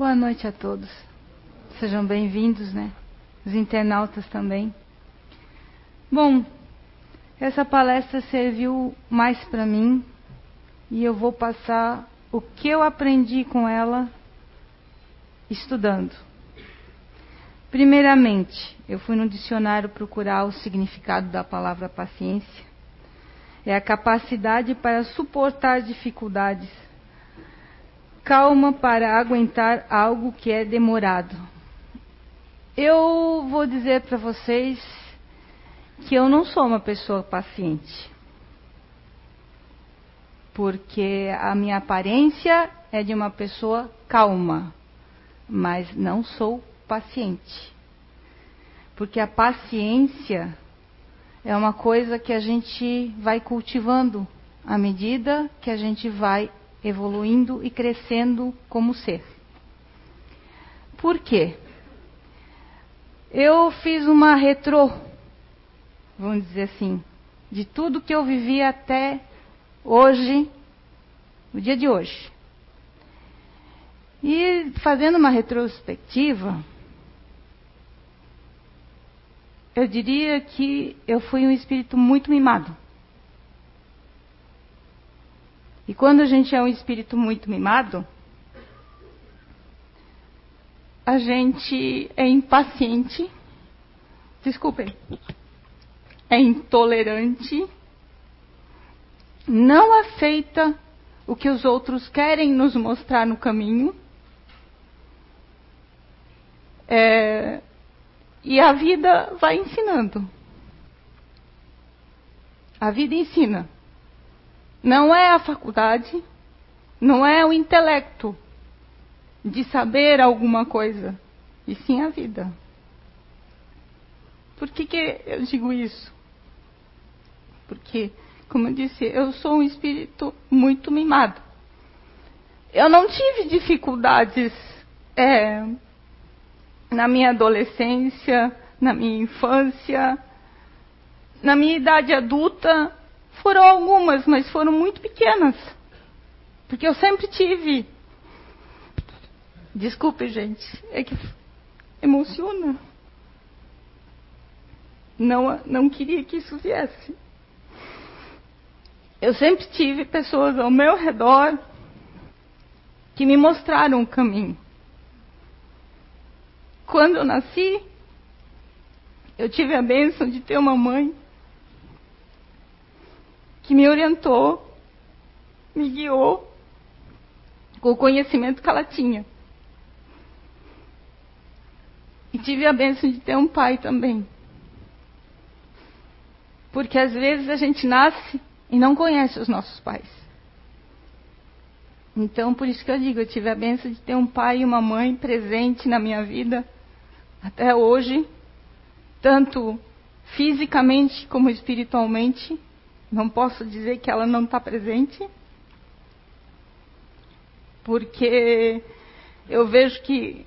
Boa noite a todos. Sejam bem-vindos, né? Os internautas também. Bom, essa palestra serviu mais para mim e eu vou passar o que eu aprendi com ela estudando. Primeiramente, eu fui no dicionário procurar o significado da palavra paciência. É a capacidade para suportar dificuldades, calma para aguentar algo que é demorado. Eu vou dizer para vocês que eu não sou uma pessoa paciente. Porque a minha aparência é de uma pessoa calma, mas não sou paciente. Porque a paciência é uma coisa que a gente vai cultivando à medida que a gente vai evoluindo e crescendo como ser. Por quê? Eu fiz uma retrô, vamos dizer assim, de tudo que eu vivi até hoje, o dia de hoje. E fazendo uma retrospectiva, eu diria que eu fui um espírito muito mimado. E quando a gente é um espírito muito mimado, a gente é impaciente, desculpem, é intolerante, não aceita o que os outros querem nos mostrar no caminho. É, e a vida vai ensinando. A vida ensina. Não é a faculdade, não é o intelecto de saber alguma coisa, e sim a vida. Por que, que eu digo isso? Porque, como eu disse, eu sou um espírito muito mimado. Eu não tive dificuldades é, na minha adolescência, na minha infância, na minha idade adulta, foram algumas, mas foram muito pequenas. Porque eu sempre tive. Desculpe, gente, é que emociona. Não, não queria que isso viesse. Eu sempre tive pessoas ao meu redor que me mostraram o caminho quando eu nasci, eu tive a bênção de ter uma mãe que me orientou, me guiou com o conhecimento que ela tinha. E tive a bênção de ter um pai também. Porque às vezes a gente nasce e não conhece os nossos pais. Então, por isso que eu digo, eu tive a bênção de ter um pai e uma mãe presente na minha vida até hoje, tanto fisicamente como espiritualmente. Não posso dizer que ela não está presente, porque eu vejo que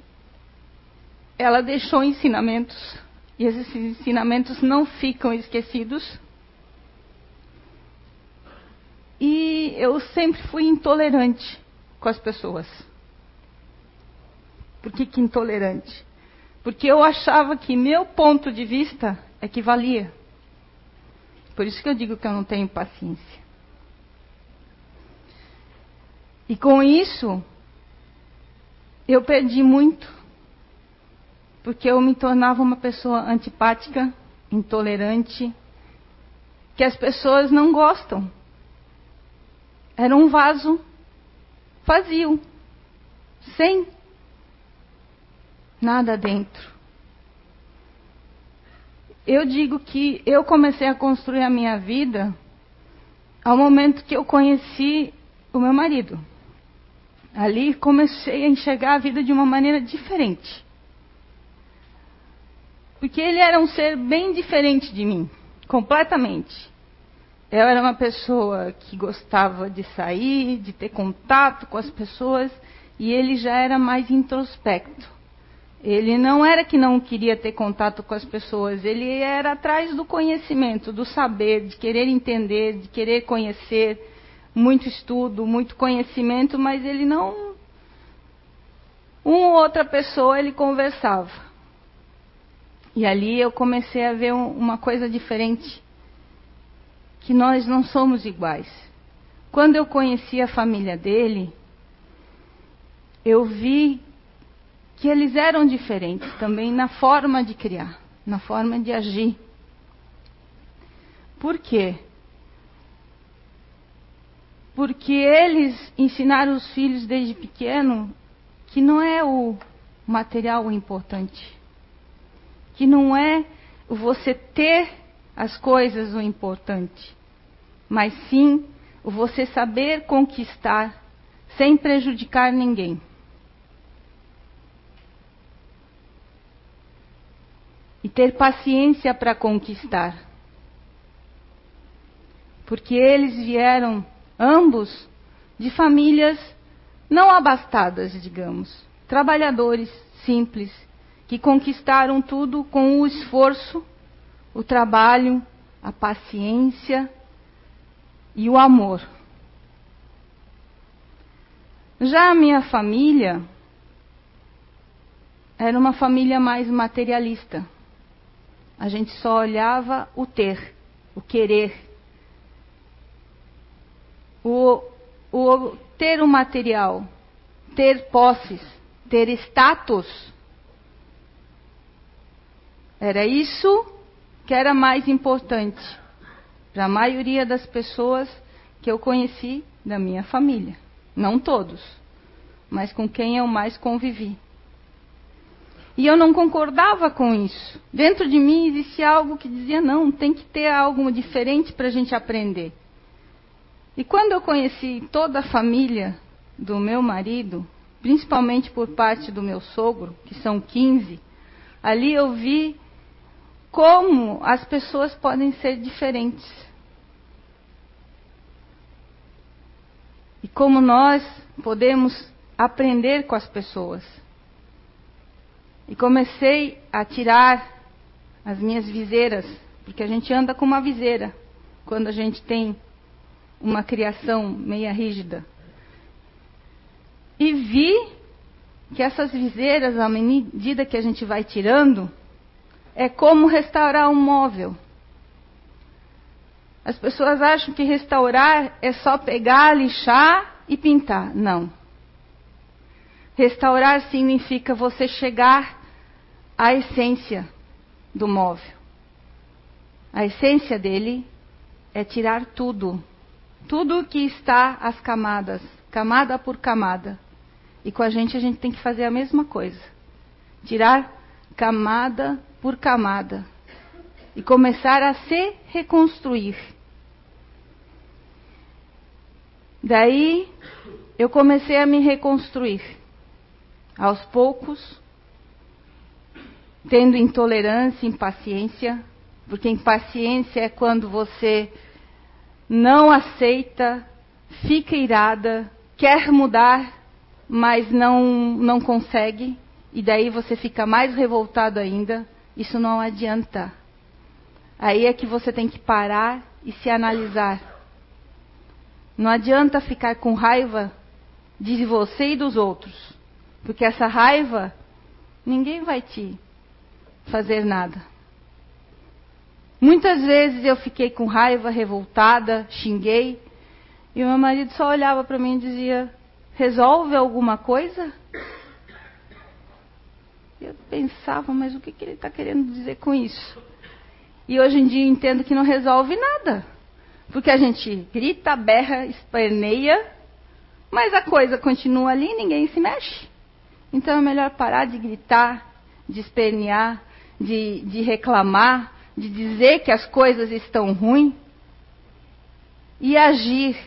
ela deixou ensinamentos e esses ensinamentos não ficam esquecidos. E eu sempre fui intolerante com as pessoas. Por que, que intolerante? Porque eu achava que meu ponto de vista é que valia. Por isso que eu digo que eu não tenho paciência. E com isso, eu perdi muito. Porque eu me tornava uma pessoa antipática, intolerante, que as pessoas não gostam. Era um vaso vazio, sem nada dentro. Eu digo que eu comecei a construir a minha vida ao momento que eu conheci o meu marido. Ali comecei a enxergar a vida de uma maneira diferente. Porque ele era um ser bem diferente de mim, completamente. Eu era uma pessoa que gostava de sair, de ter contato com as pessoas, e ele já era mais introspecto. Ele não era que não queria ter contato com as pessoas, ele era atrás do conhecimento, do saber, de querer entender, de querer conhecer, muito estudo, muito conhecimento, mas ele não uma ou outra pessoa ele conversava. E ali eu comecei a ver uma coisa diferente, que nós não somos iguais. Quando eu conheci a família dele, eu vi que eles eram diferentes também na forma de criar, na forma de agir. Por quê? Porque eles ensinaram os filhos desde pequeno que não é o material o importante, que não é você ter as coisas o importante, mas sim o você saber conquistar sem prejudicar ninguém. E ter paciência para conquistar. Porque eles vieram, ambos, de famílias não abastadas, digamos, trabalhadores simples, que conquistaram tudo com o esforço, o trabalho, a paciência e o amor. Já a minha família era uma família mais materialista. A gente só olhava o ter, o querer. O, o ter o material, ter posses, ter status. Era isso que era mais importante para a maioria das pessoas que eu conheci da minha família. Não todos, mas com quem eu mais convivi. E eu não concordava com isso. Dentro de mim existia algo que dizia: não, tem que ter algo diferente para a gente aprender. E quando eu conheci toda a família do meu marido, principalmente por parte do meu sogro, que são 15, ali eu vi como as pessoas podem ser diferentes. E como nós podemos aprender com as pessoas. E comecei a tirar as minhas viseiras, porque a gente anda com uma viseira quando a gente tem uma criação meia rígida. E vi que essas viseiras, à medida que a gente vai tirando, é como restaurar um móvel. As pessoas acham que restaurar é só pegar, lixar e pintar. Não. Restaurar significa você chegar à essência do móvel. A essência dele é tirar tudo. Tudo que está as camadas, camada por camada. E com a gente a gente tem que fazer a mesma coisa. Tirar camada por camada e começar a se reconstruir. Daí eu comecei a me reconstruir. Aos poucos, tendo intolerância, impaciência, porque impaciência é quando você não aceita, fica irada, quer mudar, mas não, não consegue, e daí você fica mais revoltado ainda, isso não adianta. Aí é que você tem que parar e se analisar. Não adianta ficar com raiva de você e dos outros, porque essa raiva ninguém vai te fazer nada. Muitas vezes eu fiquei com raiva, revoltada, xinguei, e o meu marido só olhava para mim e dizia: Resolve alguma coisa? Eu pensava, mas o que, que ele está querendo dizer com isso? E hoje em dia entendo que não resolve nada. Porque a gente grita, berra, esperneia, mas a coisa continua ali e ninguém se mexe. Então é melhor parar de gritar, de espernear, de, de reclamar, de dizer que as coisas estão ruins e agir.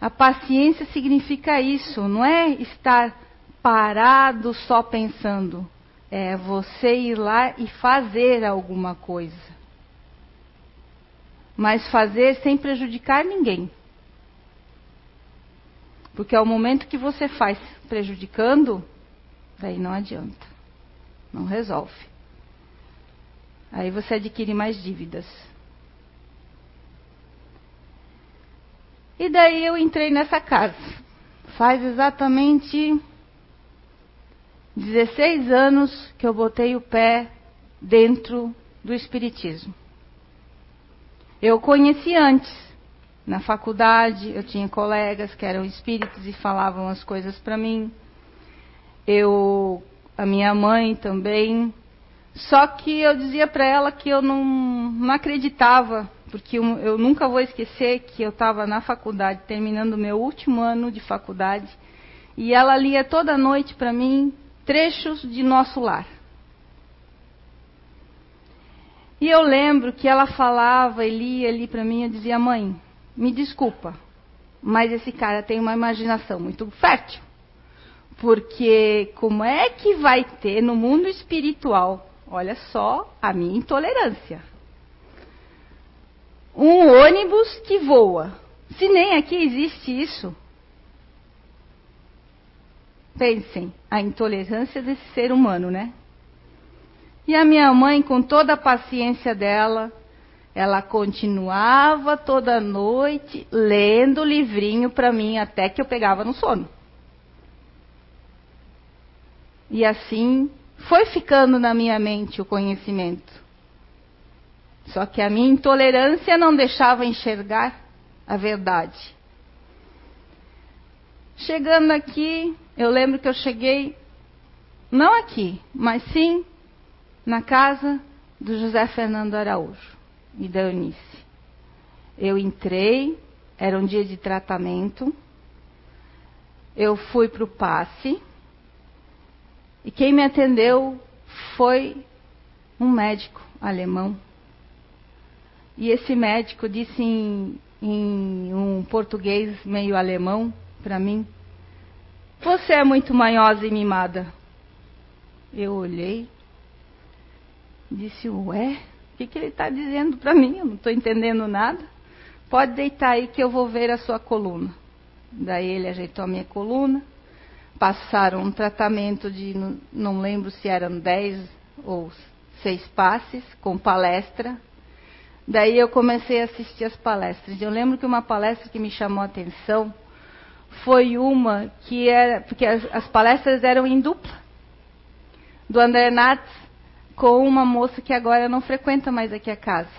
A paciência significa isso, não é estar parado só pensando. É você ir lá e fazer alguma coisa. Mas fazer sem prejudicar ninguém. Porque ao momento que você faz prejudicando, daí não adianta. Não resolve. Aí você adquire mais dívidas. E daí eu entrei nessa casa. Faz exatamente 16 anos que eu botei o pé dentro do Espiritismo. Eu conheci antes. Na faculdade, eu tinha colegas que eram espíritos e falavam as coisas para mim. Eu, a minha mãe também. Só que eu dizia para ela que eu não, não acreditava, porque eu, eu nunca vou esquecer que eu estava na faculdade, terminando o meu último ano de faculdade, e ela lia toda noite para mim trechos de Nosso Lar. E eu lembro que ela falava e lia ali para mim, eu dizia, mãe, me desculpa, mas esse cara tem uma imaginação muito fértil. Porque como é que vai ter no mundo espiritual, olha só a minha intolerância, um ônibus que voa. Se nem aqui existe isso. Pensem, a intolerância desse ser humano, né? E a minha mãe, com toda a paciência dela, ela continuava toda noite lendo o livrinho para mim até que eu pegava no sono. E assim foi ficando na minha mente o conhecimento. Só que a minha intolerância não deixava enxergar a verdade. Chegando aqui, eu lembro que eu cheguei, não aqui, mas sim na casa do José Fernando Araújo e da Eunice. Eu entrei, era um dia de tratamento, eu fui para o passe, e quem me atendeu foi um médico alemão. E esse médico disse em, em um português meio alemão para mim: Você é muito manhosa e mimada. Eu olhei, Disse, ué, que, que ele está dizendo para mim? Eu não estou entendendo nada. Pode deitar aí que eu vou ver a sua coluna. Daí ele ajeitou a minha coluna. Passaram um tratamento de, não lembro se eram dez ou seis passes, com palestra. Daí eu comecei a assistir as palestras. Eu lembro que uma palestra que me chamou a atenção foi uma que era, porque as, as palestras eram em dupla, do André Natz com uma moça que agora não frequenta mais aqui a casa.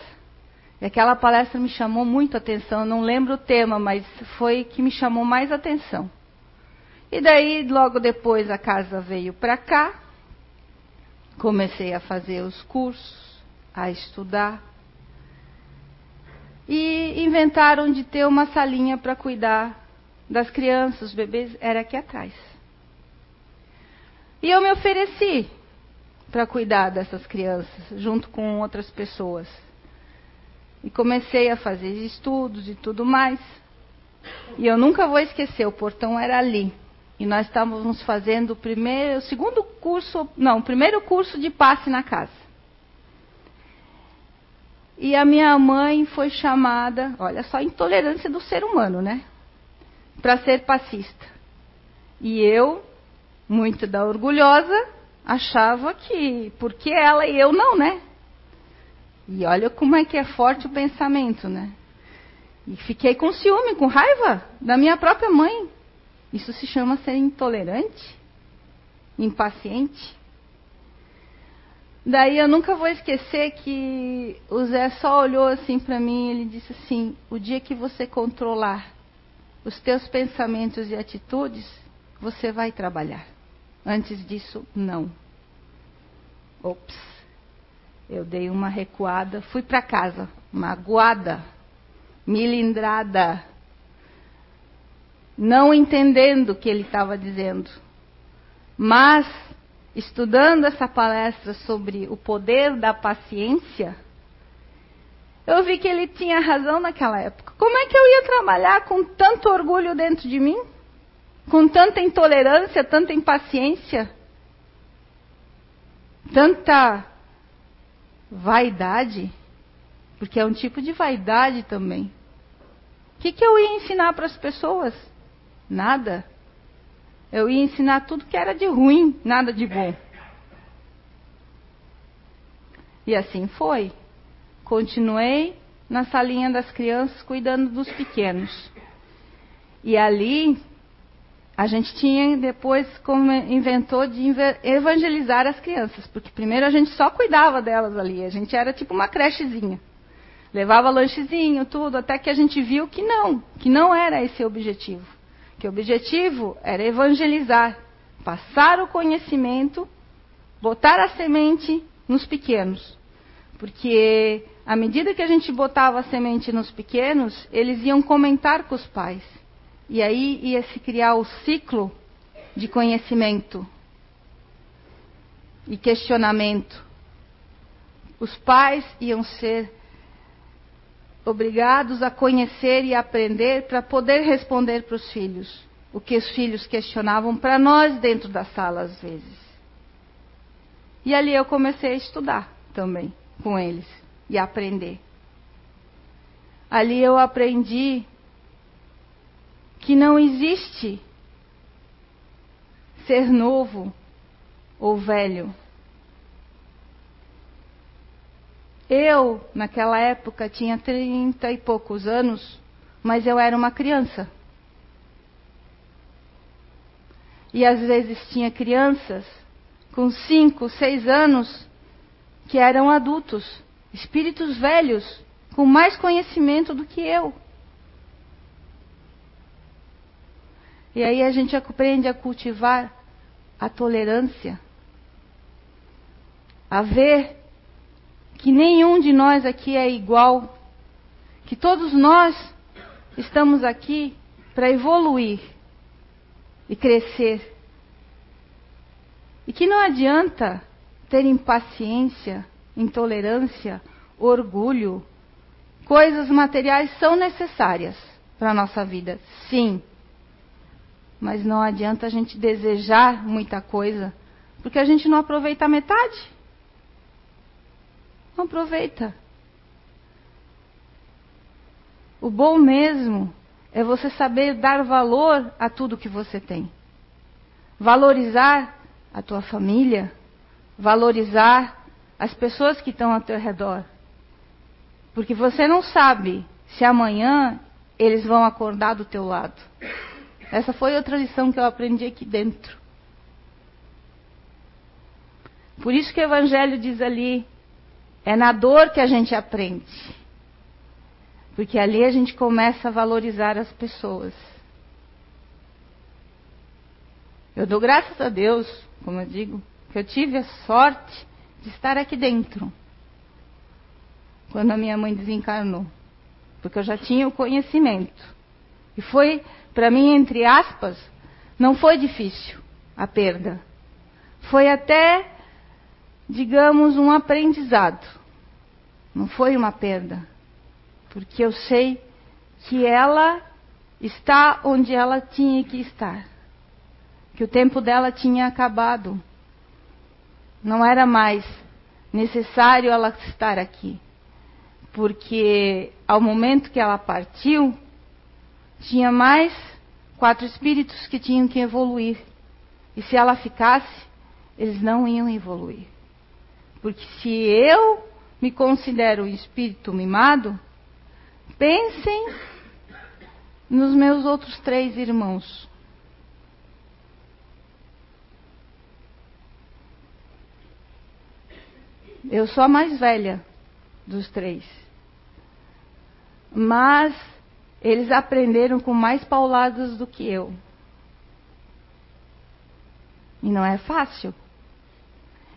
E aquela palestra me chamou muito a atenção, não lembro o tema, mas foi que me chamou mais atenção. E daí, logo depois, a casa veio para cá, comecei a fazer os cursos, a estudar. E inventaram de ter uma salinha para cuidar das crianças, os bebês, era aqui atrás. E eu me ofereci para cuidar dessas crianças, junto com outras pessoas. E comecei a fazer estudos e tudo mais. E eu nunca vou esquecer, o portão era ali. E nós estávamos fazendo o primeiro, o segundo curso, não, o primeiro curso de passe na casa. E a minha mãe foi chamada, olha só a intolerância do ser humano, né? Para ser passista. E eu, muito da orgulhosa, achava que porque ela e eu não, né? E olha como é que é forte o pensamento, né? E fiquei com ciúme, com raiva da minha própria mãe. Isso se chama ser intolerante, impaciente. Daí eu nunca vou esquecer que o Zé só olhou assim para mim e ele disse assim: "O dia que você controlar os teus pensamentos e atitudes, você vai trabalhar. Antes disso, não. Ops. Eu dei uma recuada, fui para casa, magoada, milindrada, não entendendo o que ele estava dizendo. Mas, estudando essa palestra sobre o poder da paciência, eu vi que ele tinha razão naquela época. Como é que eu ia trabalhar com tanto orgulho dentro de mim? Com tanta intolerância, tanta impaciência, tanta vaidade, porque é um tipo de vaidade também. O que, que eu ia ensinar para as pessoas? Nada. Eu ia ensinar tudo que era de ruim, nada de bom. E assim foi. Continuei na salinha das crianças, cuidando dos pequenos. E ali a gente tinha depois como inventou de evangelizar as crianças, porque primeiro a gente só cuidava delas ali, a gente era tipo uma crechezinha. Levava lanchezinho, tudo, até que a gente viu que não, que não era esse o objetivo. Que o objetivo era evangelizar, passar o conhecimento, botar a semente nos pequenos. Porque à medida que a gente botava a semente nos pequenos, eles iam comentar com os pais. E aí ia se criar o ciclo de conhecimento e questionamento. Os pais iam ser obrigados a conhecer e aprender para poder responder para os filhos o que os filhos questionavam para nós dentro da sala às vezes. E ali eu comecei a estudar também com eles e aprender. Ali eu aprendi que não existe ser novo ou velho. Eu, naquela época, tinha trinta e poucos anos, mas eu era uma criança. E às vezes tinha crianças com cinco, seis anos que eram adultos, espíritos velhos, com mais conhecimento do que eu. E aí a gente aprende a cultivar a tolerância, a ver que nenhum de nós aqui é igual, que todos nós estamos aqui para evoluir e crescer. E que não adianta ter impaciência, intolerância, orgulho. Coisas materiais são necessárias para a nossa vida, sim. Mas não adianta a gente desejar muita coisa, porque a gente não aproveita a metade. Não aproveita. O bom mesmo é você saber dar valor a tudo que você tem. Valorizar a tua família, valorizar as pessoas que estão ao teu redor. Porque você não sabe se amanhã eles vão acordar do teu lado. Essa foi outra lição que eu aprendi aqui dentro. Por isso que o Evangelho diz ali: é na dor que a gente aprende. Porque ali a gente começa a valorizar as pessoas. Eu dou graças a Deus, como eu digo, que eu tive a sorte de estar aqui dentro. Quando a minha mãe desencarnou. Porque eu já tinha o conhecimento. E foi, para mim, entre aspas, não foi difícil a perda. Foi até, digamos, um aprendizado. Não foi uma perda. Porque eu sei que ela está onde ela tinha que estar. Que o tempo dela tinha acabado. Não era mais necessário ela estar aqui. Porque ao momento que ela partiu, tinha mais quatro espíritos que tinham que evoluir. E se ela ficasse, eles não iam evoluir. Porque se eu me considero um espírito mimado, pensem nos meus outros três irmãos. Eu sou a mais velha dos três. Mas eles aprenderam com mais pauladas do que eu. E não é fácil.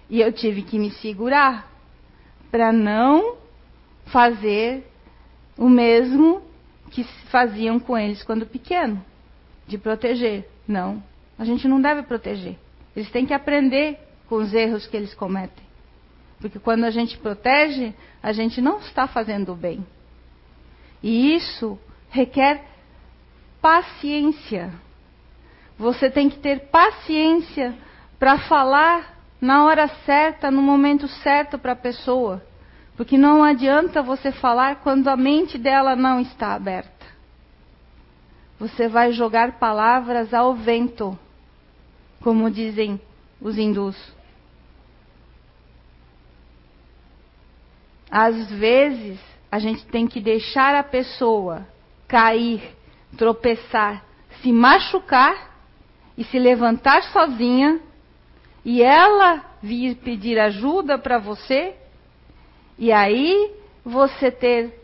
E eu tive que me segurar para não fazer o mesmo que faziam com eles quando pequeno, de proteger. Não, a gente não deve proteger. Eles têm que aprender com os erros que eles cometem. Porque quando a gente protege, a gente não está fazendo o bem. E isso requer paciência. Você tem que ter paciência para falar na hora certa, no momento certo para a pessoa. Porque não adianta você falar quando a mente dela não está aberta. Você vai jogar palavras ao vento, como dizem os hindus. Às vezes, a gente tem que deixar a pessoa cair, tropeçar, se machucar e se levantar sozinha e ela vir pedir ajuda para você, e aí você ter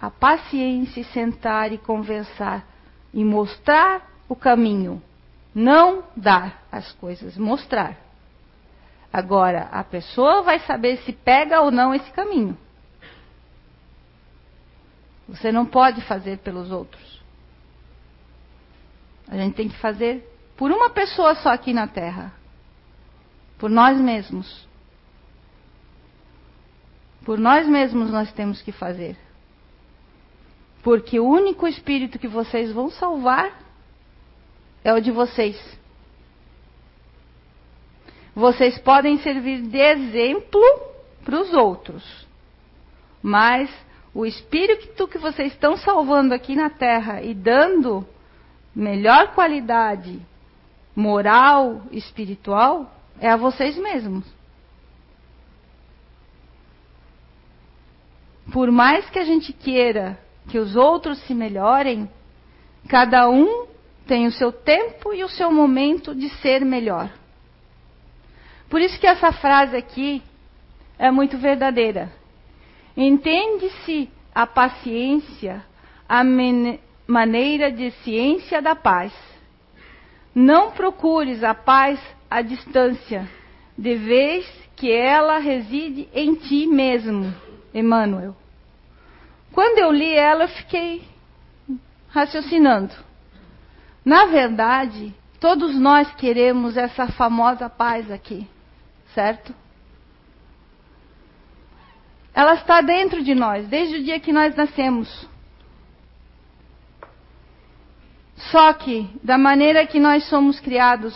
a paciência e sentar e conversar e mostrar o caminho, não dar as coisas, mostrar. Agora, a pessoa vai saber se pega ou não esse caminho. Você não pode fazer pelos outros. A gente tem que fazer por uma pessoa só aqui na Terra. Por nós mesmos. Por nós mesmos nós temos que fazer. Porque o único espírito que vocês vão salvar é o de vocês. Vocês podem servir de exemplo para os outros. Mas o espírito que vocês estão salvando aqui na terra e dando melhor qualidade moral, espiritual, é a vocês mesmos. Por mais que a gente queira que os outros se melhorem, cada um tem o seu tempo e o seu momento de ser melhor. Por isso que essa frase aqui é muito verdadeira. Entende-se a paciência, a maneira de ciência da paz. Não procures a paz à distância, de vez que ela reside em ti mesmo, Emmanuel. Quando eu li ela, eu fiquei raciocinando. Na verdade, todos nós queremos essa famosa paz aqui, certo? Ela está dentro de nós, desde o dia que nós nascemos. Só que, da maneira que nós somos criados,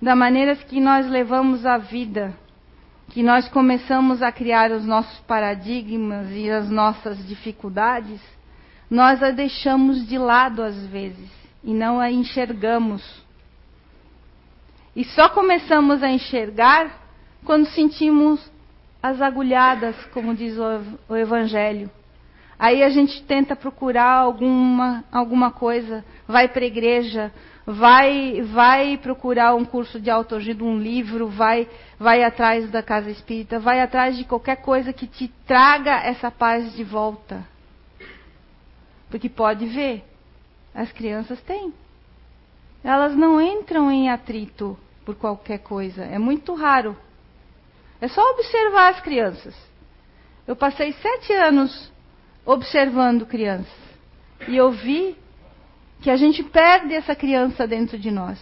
da maneira que nós levamos a vida, que nós começamos a criar os nossos paradigmas e as nossas dificuldades, nós a deixamos de lado às vezes e não a enxergamos. E só começamos a enxergar quando sentimos as agulhadas, como diz o, Evangelho. Aí a gente tenta procurar alguma, alguma coisa, vai para a igreja, vai, vai procurar um curso de autoajuda, um livro, vai, vai atrás da casa espírita, vai atrás de qualquer coisa que te traga essa paz de volta. Porque pode ver, as crianças têm. Elas não entram em atrito por qualquer coisa, é muito raro. É só observar as crianças. Eu passei sete anos observando crianças. E eu vi que a gente perde essa criança dentro de nós.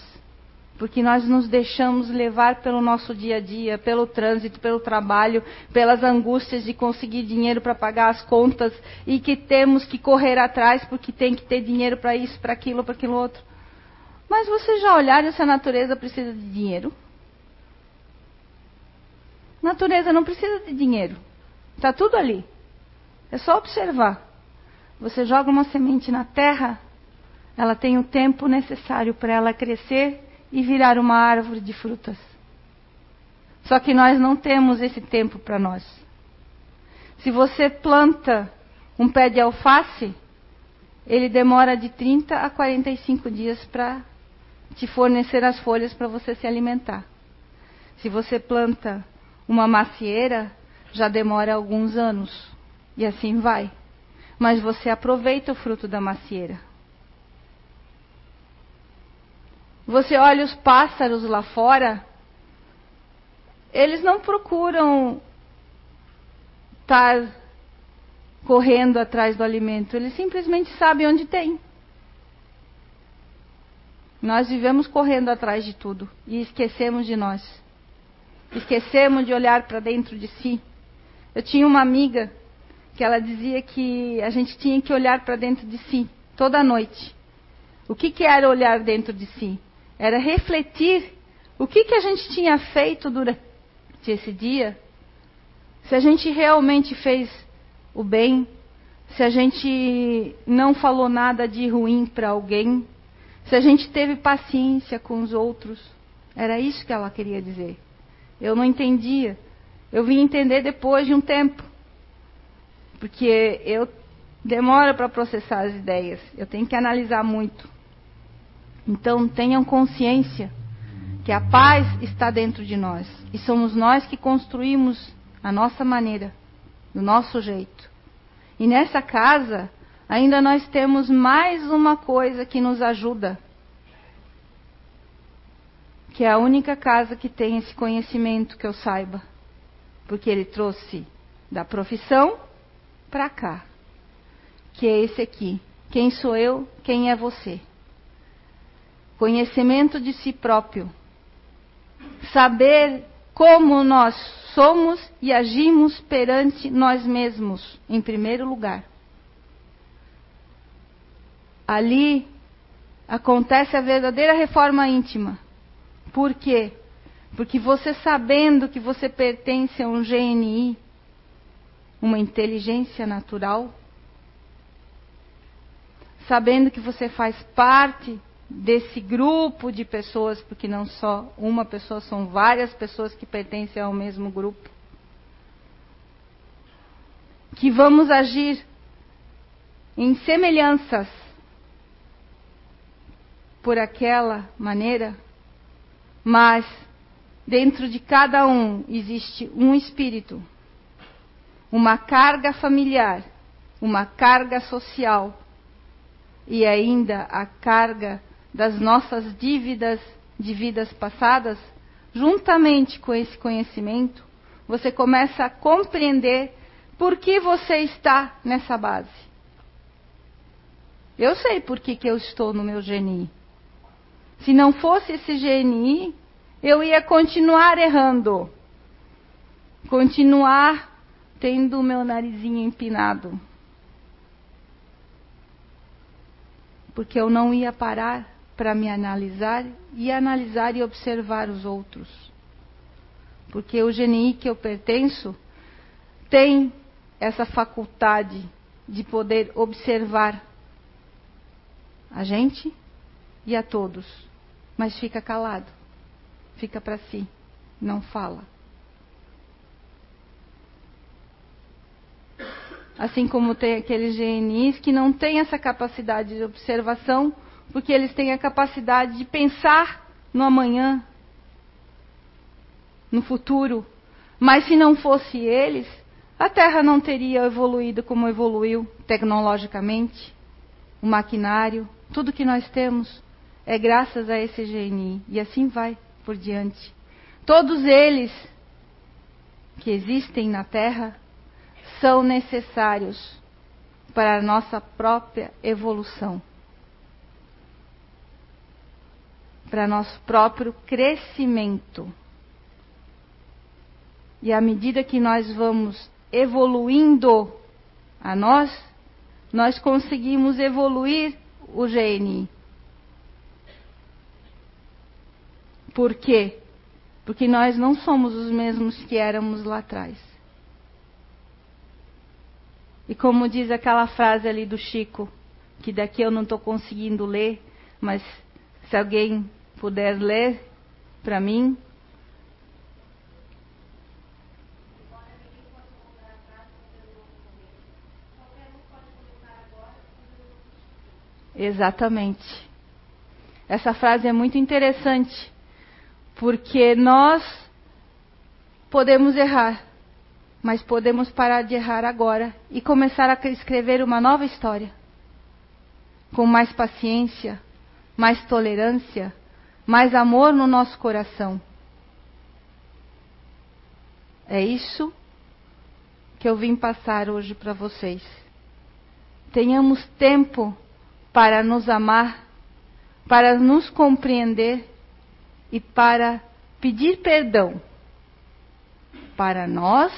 Porque nós nos deixamos levar pelo nosso dia a dia, pelo trânsito, pelo trabalho, pelas angústias de conseguir dinheiro para pagar as contas e que temos que correr atrás porque tem que ter dinheiro para isso, para aquilo, para aquilo outro. Mas vocês já olharam se a natureza precisa de dinheiro? Natureza não precisa de dinheiro. Está tudo ali. É só observar. Você joga uma semente na terra, ela tem o tempo necessário para ela crescer e virar uma árvore de frutas. Só que nós não temos esse tempo para nós. Se você planta um pé de alface, ele demora de 30 a 45 dias para te fornecer as folhas para você se alimentar. Se você planta uma macieira, já demora alguns anos. E assim vai. Mas você aproveita o fruto da macieira. Você olha os pássaros lá fora, eles não procuram estar correndo atrás do alimento, eles simplesmente sabem onde tem. Nós vivemos correndo atrás de tudo e esquecemos de nós. Esquecemos de olhar para dentro de si. Eu tinha uma amiga que ela dizia que a gente tinha que olhar para dentro de si toda noite. O que, que era olhar dentro de si? Era refletir o que, que a gente tinha feito durante esse dia, se a gente realmente fez o bem, se a gente não falou nada de ruim para alguém, se a gente teve paciência com os outros. Era isso que ela queria dizer. Eu não entendia. Eu vim entender depois de um tempo porque eu demoro para processar as ideias, eu tenho que analisar muito. Então tenham consciência que a paz está dentro de nós e somos nós que construímos a nossa maneira, do nosso jeito. E nessa casa ainda nós temos mais uma coisa que nos ajuda, que é a única casa que tem esse conhecimento que eu saiba, porque ele trouxe da profissão para cá, que é esse aqui. Quem sou eu? Quem é você? Conhecimento de si próprio. Saber como nós somos e agimos perante nós mesmos, em primeiro lugar. Ali acontece a verdadeira reforma íntima. Por quê? Porque você sabendo que você pertence a um GNI, uma inteligência natural, sabendo que você faz parte desse grupo de pessoas, porque não só uma pessoa, são várias pessoas que pertencem ao mesmo grupo. Que vamos agir em semelhanças por aquela maneira, mas dentro de cada um existe um espírito, uma carga familiar, uma carga social e ainda a carga das nossas dívidas de vidas passadas, juntamente com esse conhecimento, você começa a compreender por que você está nessa base. Eu sei por que, que eu estou no meu GNI. Se não fosse esse GNI, eu ia continuar errando. Continuar tendo o meu narizinho empinado. Porque eu não ia parar para me analisar e analisar e observar os outros. Porque o GNI que eu pertenço tem essa faculdade de poder observar a gente e a todos, mas fica calado, fica para si, não fala. Assim como tem aqueles GNIs que não têm essa capacidade de observação porque eles têm a capacidade de pensar no amanhã, no futuro. Mas se não fosse eles, a Terra não teria evoluído como evoluiu tecnologicamente. O maquinário, tudo que nós temos é graças a esse GNI. E assim vai por diante. Todos eles que existem na Terra são necessários para a nossa própria evolução. para nosso próprio crescimento. E à medida que nós vamos evoluindo a nós, nós conseguimos evoluir o GNI. Por quê? Porque nós não somos os mesmos que éramos lá atrás. E como diz aquela frase ali do Chico, que daqui eu não estou conseguindo ler, mas se alguém puder ler para mim. Exatamente. Essa frase é muito interessante, porque nós podemos errar, mas podemos parar de errar agora e começar a escrever uma nova história. Com mais paciência, mais tolerância, mais amor no nosso coração. É isso que eu vim passar hoje para vocês. Tenhamos tempo para nos amar, para nos compreender e para pedir perdão para nós,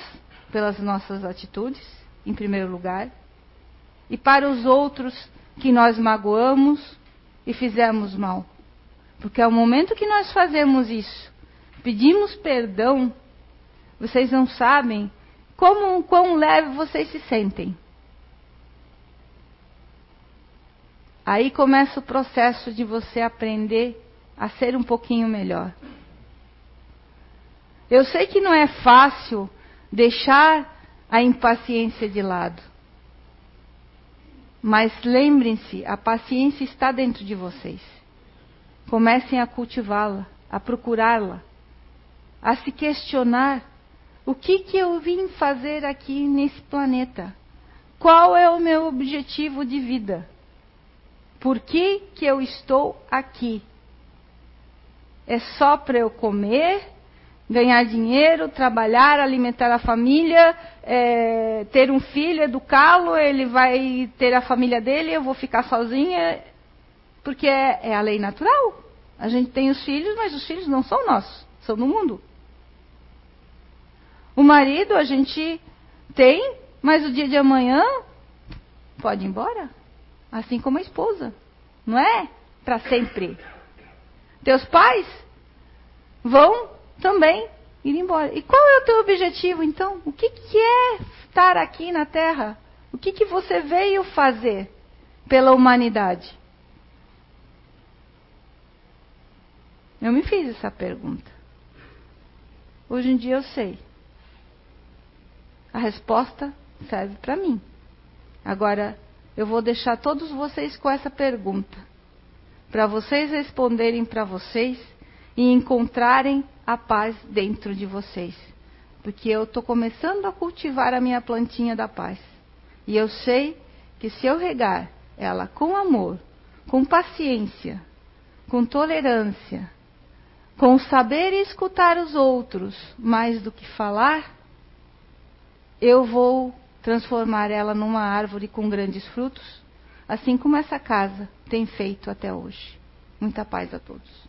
pelas nossas atitudes, em primeiro lugar, e para os outros que nós magoamos e fizemos mal. Porque ao momento que nós fazemos isso, pedimos perdão, vocês não sabem como quão leve vocês se sentem. Aí começa o processo de você aprender a ser um pouquinho melhor. Eu sei que não é fácil deixar a impaciência de lado. Mas lembrem-se, a paciência está dentro de vocês. comecem a cultivá-la, a procurá-la, a se questionar o que, que eu vim fazer aqui nesse planeta? Qual é o meu objetivo de vida? Por que, que eu estou aqui? É só para eu comer, ganhar dinheiro, trabalhar, alimentar a família, é, ter um filho, educá-lo, ele vai ter a família dele, eu vou ficar sozinha, porque é, é, a lei natural. A gente tem os filhos, mas os filhos não são nossos, são do mundo. O marido a gente tem, mas o dia de amanhã pode ir embora. Assim como a esposa. Não é para sempre. Teus pais vão também ir embora. E qual é o teu objetivo então? O que, que é estar aqui na Terra? O que, que você veio fazer pela humanidade? Eu me fiz essa pergunta. Hoje em dia eu sei. A resposta serve para mim. Agora, eu vou deixar todos vocês com essa pergunta, para vocês responderem para vocês e encontrarem a paz dentro de vocês. Porque eu estou começando a cultivar a minha plantinha da paz. E eu sei que se eu regar ela com amor, com paciência, com tolerância, com saber escutar os outros mais do que falar, eu vou transformar ela numa árvore com grandes frutos, assim como essa casa tem feito até hoje. Muita paz a todos.